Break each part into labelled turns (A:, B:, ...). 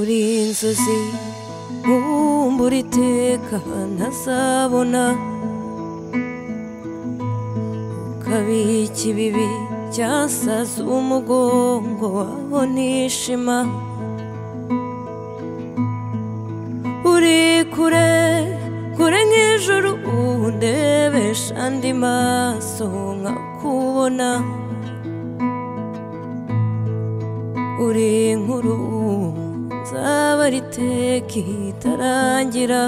A: uri inzozi nkumbura iteka ntazabona ukabika ibibi byasaza umugongo waho nishima uri kure kure nk'ijuru undebesha andi maso nkakubona uri nk'uruhu nzaba ari teki itarangira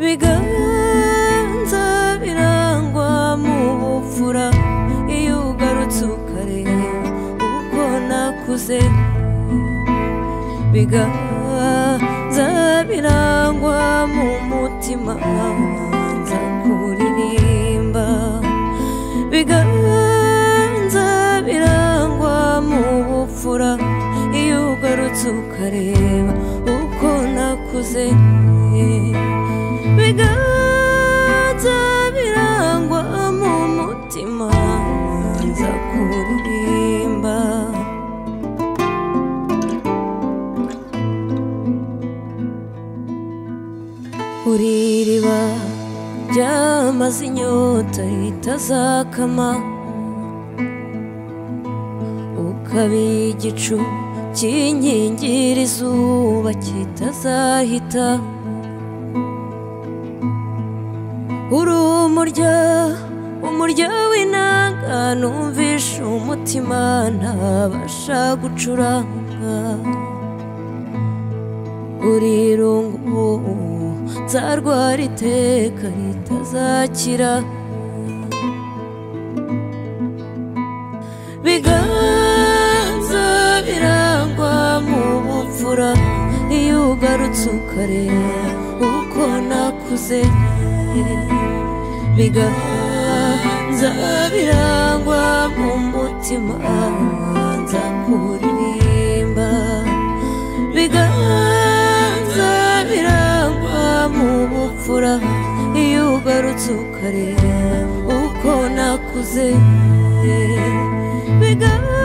A: biganza birangwa mu bupfura iyo ugarutse ukareba uko nakuze biganza birangwa mu mutima ukareba uko nakuze biganza birangwa mu mutima nza kuririmba uri iriba ryamaze inyota itazakama ukaba igicu kinkingira izuba kitazahita uri umurya umurya w'inanga numvishe umutima ntabasha gucuranga uri irungu nzarwara iteka ritazakira bigaragara ugarutse ukareba uko nakuze bigabanza birangwa mu mutima nza kuririmba bigabanza birangwa mu bupfura iyo ugarutse ukareba uko nakuze bigabanza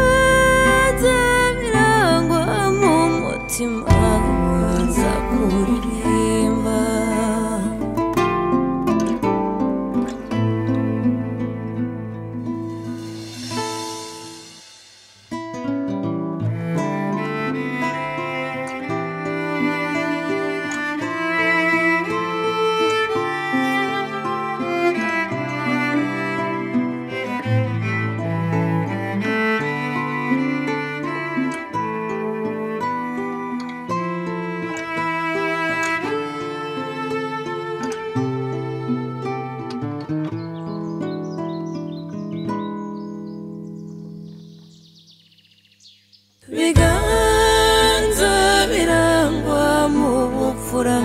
A: ukura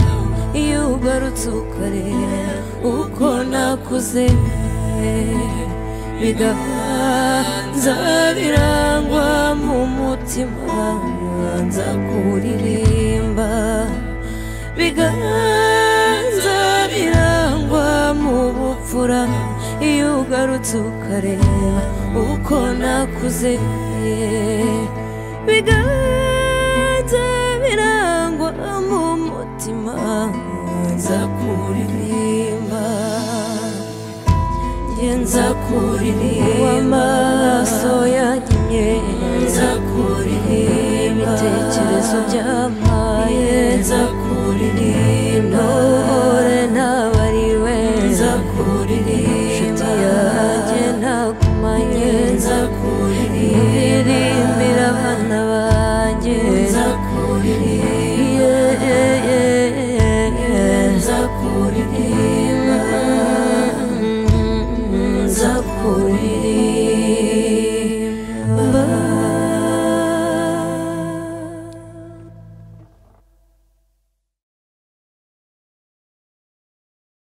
A: iyo ugarutse ukareba uko nakuze bigabanza birangwa mu mutima nza kuririmba biganza birangwa mu bupfura iyo ugarutse ukareba uko nakuze biganza birangwa mu mutima nza kuririmba nza kuririmba
B: amaso yanjye
A: nza kuririmba
B: ibitekerezo byampaye
A: nza kuririmba
B: ntore ntabariwe
A: nza kuririmba